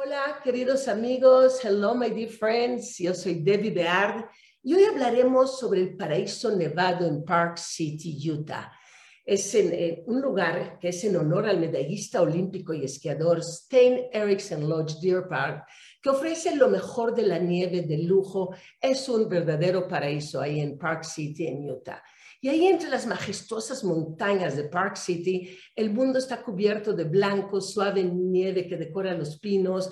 Hola, queridos amigos. Hello, my dear friends. Yo soy Debbie Beard y hoy hablaremos sobre el paraíso nevado en Park City, Utah. Es en, eh, un lugar que es en honor al medallista olímpico y esquiador Stein Eriksen Lodge Deer Park, que ofrece lo mejor de la nieve de lujo. Es un verdadero paraíso ahí en Park City, en Utah. Y ahí entre las majestuosas montañas de Park City, el mundo está cubierto de blanco, suave nieve que decora los pinos,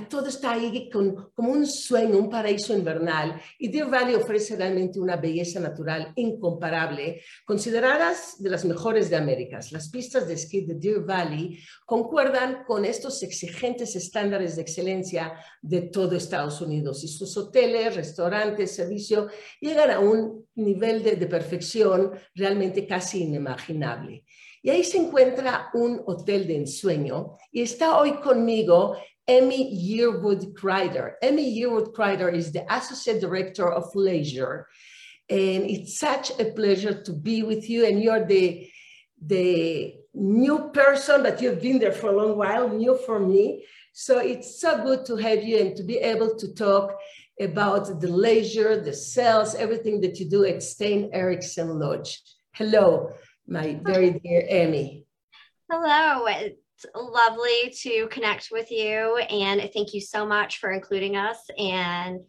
todo está ahí con, como un sueño, un paraíso invernal. Y Deer Valley ofrece realmente una belleza natural incomparable, consideradas de las mejores de América. Las pistas de esquí de Deer Valley concuerdan con estos exigentes estándares de excelencia de todo Estados Unidos y sus hoteles, restaurantes, servicio llegan a un nivel de perfección realmente casi inimaginable. Y ahí se encuentra un hotel de ensueño y está hoy conmigo Amy Yearwood Crider. Amy Yearwood Crider is the Associate Director of Leisure. And it's such a pleasure to be with you. And you're the, the new person, but you've been there for a long while, new for me. So it's so good to have you and to be able to talk about the leisure, the sales, everything that you do at Stein Eriksen Lodge. Hello, my very dear Amy. Hello lovely to connect with you. And thank you so much for including us and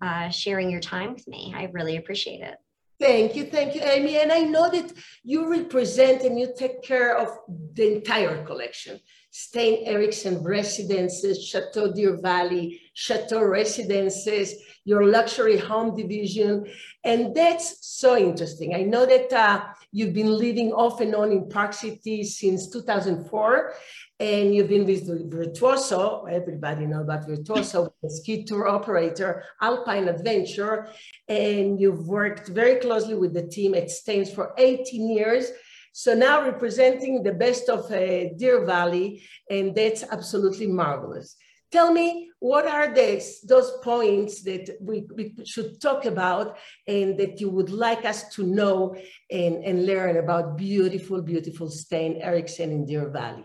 uh, sharing your time with me. I really appreciate it. Thank you, thank you, Amy. And I know that you represent and you take care of the entire collection. Stein Eriksen Residences, Chateau Deer Valley, Chateau Residences, your luxury home division. And that's so interesting. I know that uh, you've been living off and on in Park City since 2004 and you've been with Virtuoso, everybody know about Virtuoso, the ski tour operator, Alpine Adventure, and you've worked very closely with the team at Steins for 18 years. So now representing the best of uh, Deer Valley, and that's absolutely marvelous. Tell me, what are these, those points that we, we should talk about and that you would like us to know and, and learn about beautiful, beautiful Stein Eriksen in Deer Valley?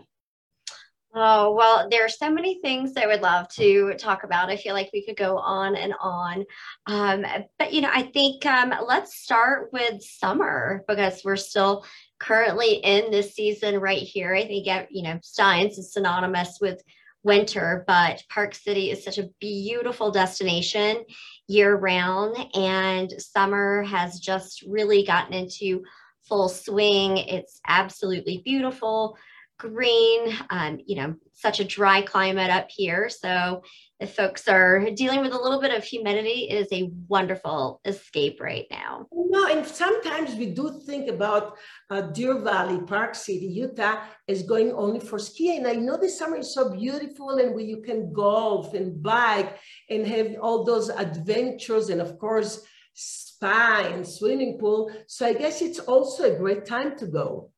Oh, well, there are so many things I would love to talk about. I feel like we could go on and on. Um, but, you know, I think um, let's start with summer because we're still currently in this season right here. I think, you know, Steins is synonymous with winter, but Park City is such a beautiful destination year round. And summer has just really gotten into full swing. It's absolutely beautiful green, um, you know, such a dry climate up here. So if folks are dealing with a little bit of humidity, it is a wonderful escape right now. No, and sometimes we do think about uh, Deer Valley, Park City, Utah is going only for skiing. I know the summer is so beautiful and where you can golf and bike and have all those adventures and of course, spa and swimming pool. So I guess it's also a great time to go.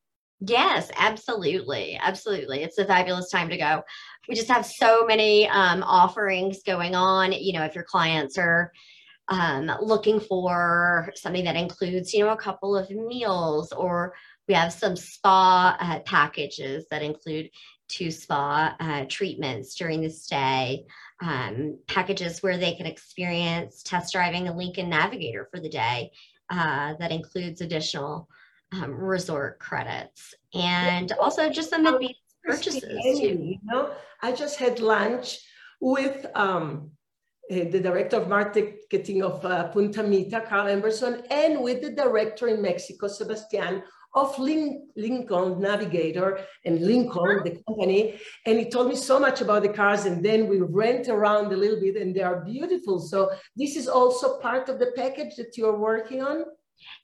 Yes, absolutely. Absolutely. It's a fabulous time to go. We just have so many um, offerings going on. You know, if your clients are um, looking for something that includes, you know, a couple of meals, or we have some spa uh, packages that include two spa uh, treatments during the stay, um, packages where they can experience test driving a Lincoln Navigator for the day uh, that includes additional um, resort credits and also just some advanced purchases too. You know, I just had lunch with um, eh, the director of marketing of uh, Punta Mita, Carl Emerson, and with the director in Mexico, Sebastian, of Lin Lincoln Navigator and Lincoln, the company. And he told me so much about the cars. And then we went around a little bit and they are beautiful. So this is also part of the package that you're working on?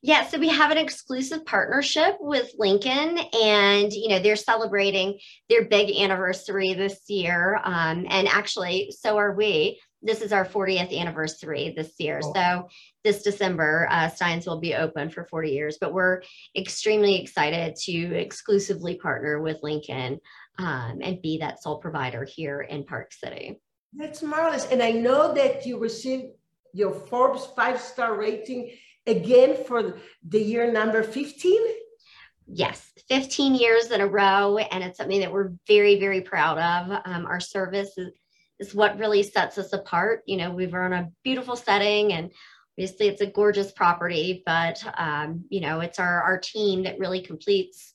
Yeah, so we have an exclusive partnership with Lincoln, and you know they're celebrating their big anniversary this year, um, and actually, so are we. This is our 40th anniversary this year. Oh. So this December, uh, Steins will be open for 40 years, but we're extremely excited to exclusively partner with Lincoln um, and be that sole provider here in Park City. That's marvelous, and I know that you received your Forbes five star rating again for the year number 15? Yes, 15 years in a row. And it's something that we're very, very proud of. Um, our service is, is what really sets us apart. You know, we're in a beautiful setting and obviously it's a gorgeous property, but um, you know, it's our our team that really completes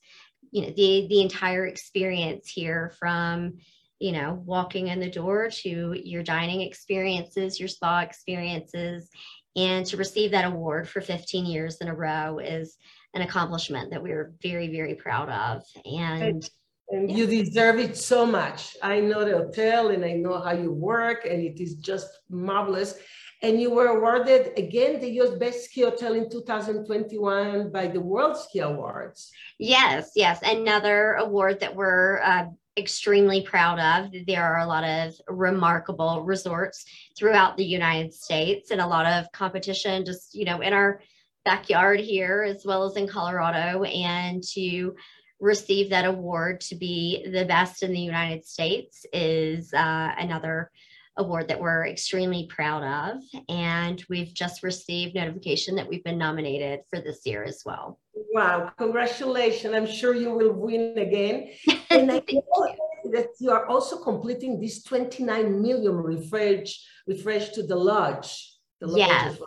you know the the entire experience here from you know walking in the door to your dining experiences your spa experiences and to receive that award for 15 years in a row is an accomplishment that we're very very proud of and and you deserve it so much. I know the hotel and I know how you work, and it is just marvelous. And you were awarded again the US Best Ski Hotel in 2021 by the World Ski Awards. Yes, yes. Another award that we're uh, extremely proud of. There are a lot of remarkable resorts throughout the United States and a lot of competition just, you know, in our backyard here as well as in Colorado. And to receive that award to be the best in the United States is uh, another award that we're extremely proud of. And we've just received notification that we've been nominated for this year as well. Wow, congratulations. I'm sure you will win again. And I know that you are also completing this 29 million refresh, refresh to the lodge. The lodge yes.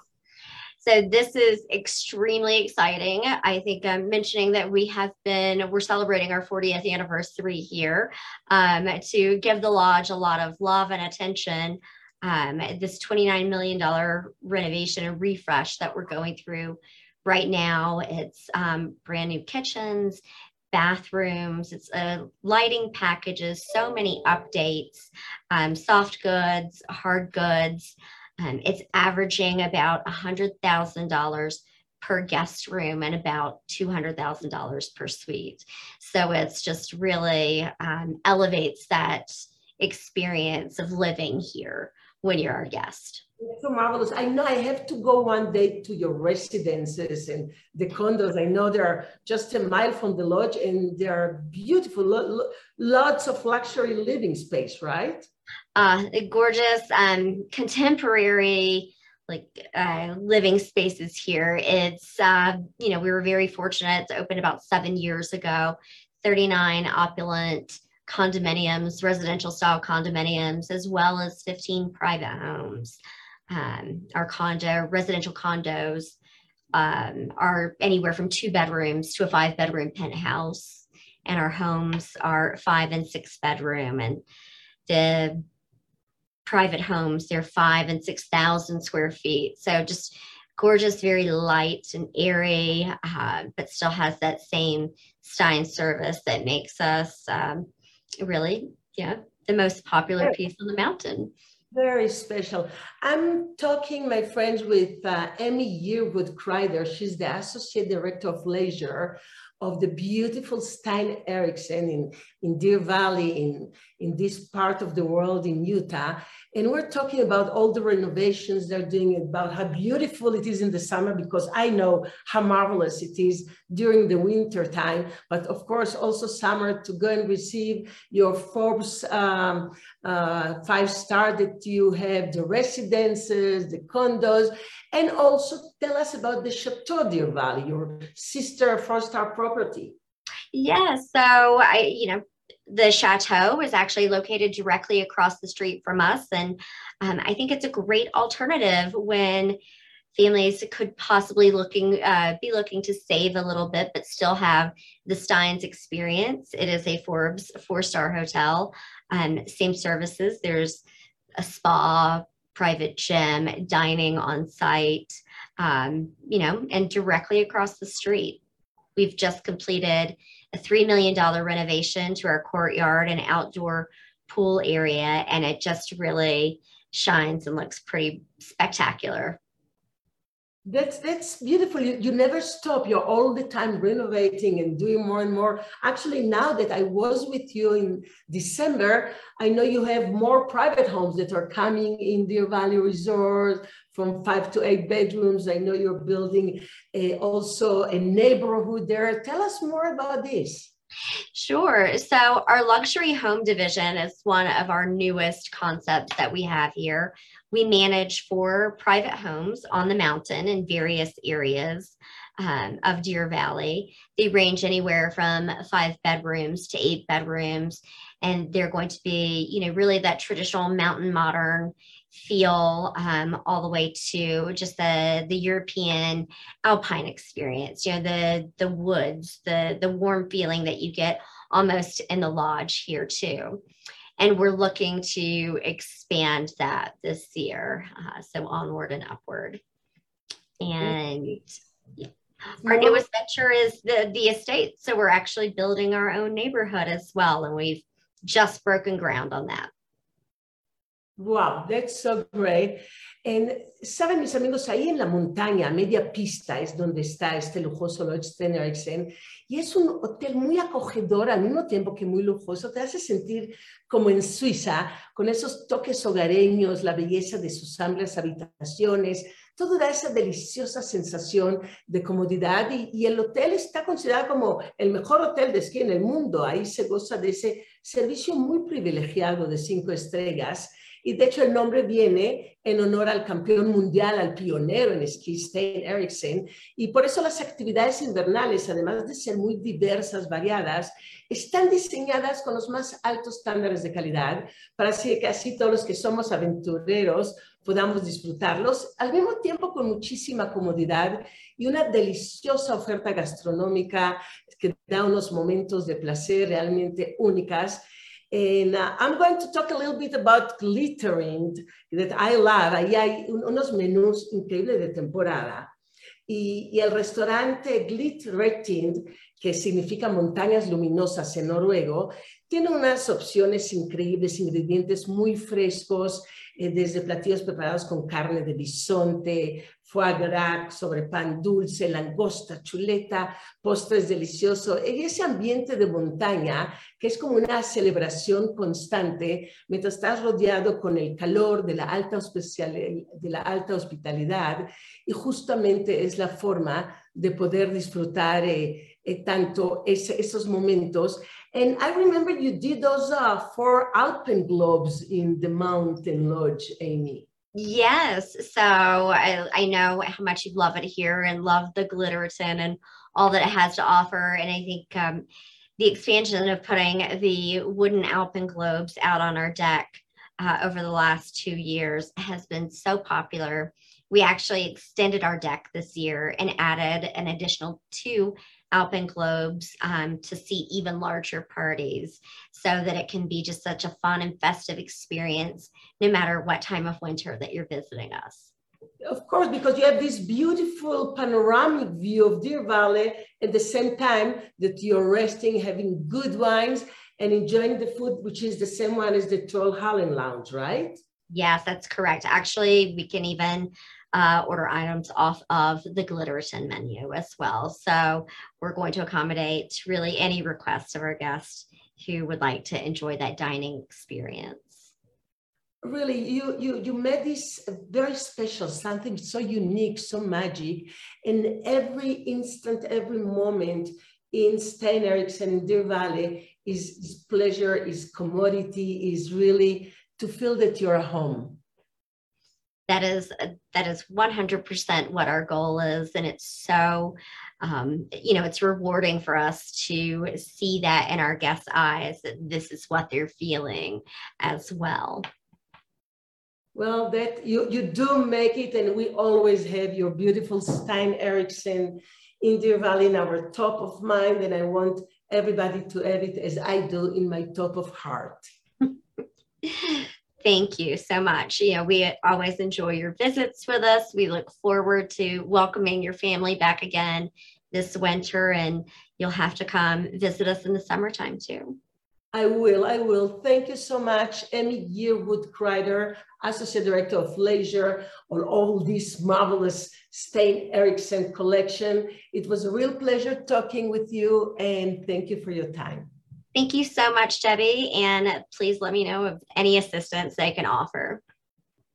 So this is extremely exciting. I think I'm mentioning that we have been, we're celebrating our 40th anniversary here um, to give the lodge a lot of love and attention. Um, this $29 million renovation and refresh that we're going through right now. It's um, brand new kitchens, bathrooms, it's uh, lighting packages, so many updates, um, soft goods, hard goods. Um, it's averaging about $100,000 per guest room and about $200,000 per suite. So it's just really um, elevates that experience of living here when you're our guest. It's so marvelous. I know I have to go one day to your residences and the condos. I know they're just a mile from the lodge and they're beautiful, lots of luxury living space, right? uh, gorgeous um, contemporary like uh, living spaces here. It's uh, you know we were very fortunate to open about seven years ago. Thirty nine opulent condominiums, residential style condominiums, as well as fifteen private homes. Um, our condo residential condos um, are anywhere from two bedrooms to a five bedroom penthouse, and our homes are five and six bedroom and the private homes. They're five and 6,000 square feet. So just gorgeous, very light and airy, uh, but still has that same Stein service that makes us um, really, yeah, the most popular piece on the mountain. Very special. I'm talking, my friends, with uh, Amy Yearwood Crider. She's the Associate Director of Leisure of the beautiful Stein Eriksen in, in Deer Valley, in, in this part of the world in Utah. And we're talking about all the renovations they're doing, about how beautiful it is in the summer, because I know how marvelous it is during the winter time. But of course, also summer to go and receive your Forbes um, uh, five star that you have, the residences, the condos, and also tell us about the Chateau Deer Valley, your sister four star property. Yeah, so I, you know, the chateau is actually located directly across the street from us. And um, I think it's a great alternative when families could possibly looking uh, be looking to save a little bit, but still have the Steins experience. It is a Forbes four-star hotel. Um, same services. There's a spa, private gym, dining on site, um, you know, and directly across the street. We've just completed a $3 million renovation to our courtyard and outdoor pool area, and it just really shines and looks pretty spectacular. That's that's beautiful. You, you never stop. You're all the time renovating and doing more and more. Actually, now that I was with you in December, I know you have more private homes that are coming in Deer Valley Resort from five to eight bedrooms. I know you're building a, also a neighborhood there. Tell us more about this. Sure. So, our luxury home division is one of our newest concepts that we have here. We manage four private homes on the mountain in various areas. um, of Deer Valley. They range anywhere from five bedrooms to eight bedrooms, and they're going to be, you know, really that traditional mountain modern feel um, all the way to just the the European alpine experience. You know, the the woods, the the warm feeling that you get almost in the lodge here too. And we're looking to expand that this year, uh, so onward and upward. And yeah. our newest venture is the the estate. So we're actually building our own neighborhood as well, and we've just broken ground on that. Wow, that's so great. And saben mis amigos, ahí en la montaña, a media pista, es donde está este lujoso Lodge Sten Eriksen. Y es un hotel muy acogedor, al mismo tiempo que muy lujoso. Te hace sentir como en Suiza, con esos toques hogareños, la belleza de sus amplias habitaciones, toda esa deliciosa sensación de comodidad. Y, y el hotel está considerado como el mejor hotel de esquí en el mundo. Ahí se goza de ese servicio muy privilegiado de cinco estrellas y de hecho el nombre viene en honor al campeón mundial, al pionero en esquí, Stein Eriksen, y por eso las actividades invernales, además de ser muy diversas, variadas, están diseñadas con los más altos estándares de calidad para que así todos los que somos aventureros podamos disfrutarlos, al mismo tiempo con muchísima comodidad y una deliciosa oferta gastronómica que da unos momentos de placer realmente únicas And uh, I'm going to talk a little bit about glittering that I love. Ahí hay unos menús increíbles de temporada. Y, y el restaurante Glittering, que significa montañas luminosas en noruego, tiene unas opciones increíbles, ingredientes muy frescos, eh, desde platillos preparados con carne de bisonte, foie gras sobre pan dulce, langosta, chuleta, postres deliciosos. En ese ambiente de montaña, que es como una celebración constante, mientras estás rodeado con el calor de la alta, hospitalidad, y justamente es la forma de poder disfrutar eh, eh, tanto esos momentos And I remember you did those uh, four Alpenglobes in the Mountain Lodge, Amy. Yes. So I, I know how much you love it here and love the Glitretind and all that it has to offer. And I think um, the expansion of putting the wooden Alpenglobes out on our deck uh, over the last two years has been so popular. We actually extended our deck this year and added an additional two Alpenglobes um, to see even larger parties so that it can be just such a fun and festive experience no matter what time of winter that you're visiting us. Of course, because you have this beautiful panoramic view of Deer Valley at the same time that you're resting, having good wines, and enjoying the food, which is the same one as the Trollhallen Lounge, right? Yes, that's correct. Actually, we can even uh, order items off of the Glitretind menu as well. So we're going to accommodate really any requests of our guests who would like to enjoy that dining experience. Really, you you you made this very special, something so unique, so magic. In every instant, every moment in Stein Eriksen in Deer Valley is, is pleasure, is commodity, is really to feel that you're home that is that is 100% what our goal is and it's so um, you know it's rewarding for us to see that in our guests eyes that this is what they're feeling as well. Well that you you do make it and we always have your beautiful stein eriksen in deer valley in our top of mind and i want everybody to have it as i do in my top of heart thank you so much. You know, we always enjoy your visits with us. We look forward to welcoming your family back again this winter, and you'll have to come visit us in the summertime too. I will, I will. Thank you so much, Amy Yearwood Crider, Associate Director of Leisure, on all this marvelous Stein Eriksen collection. It was a real pleasure talking with you, and thank you for your time. Thank you so much, Deby. And please let me know of any assistance they can offer.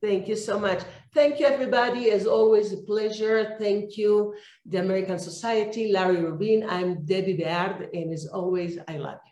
Thank you so much. Thank you, everybody. As always, a pleasure. Thank you, the American Society, Larry Rubin. I'm Deby Bard, and as always, I love you.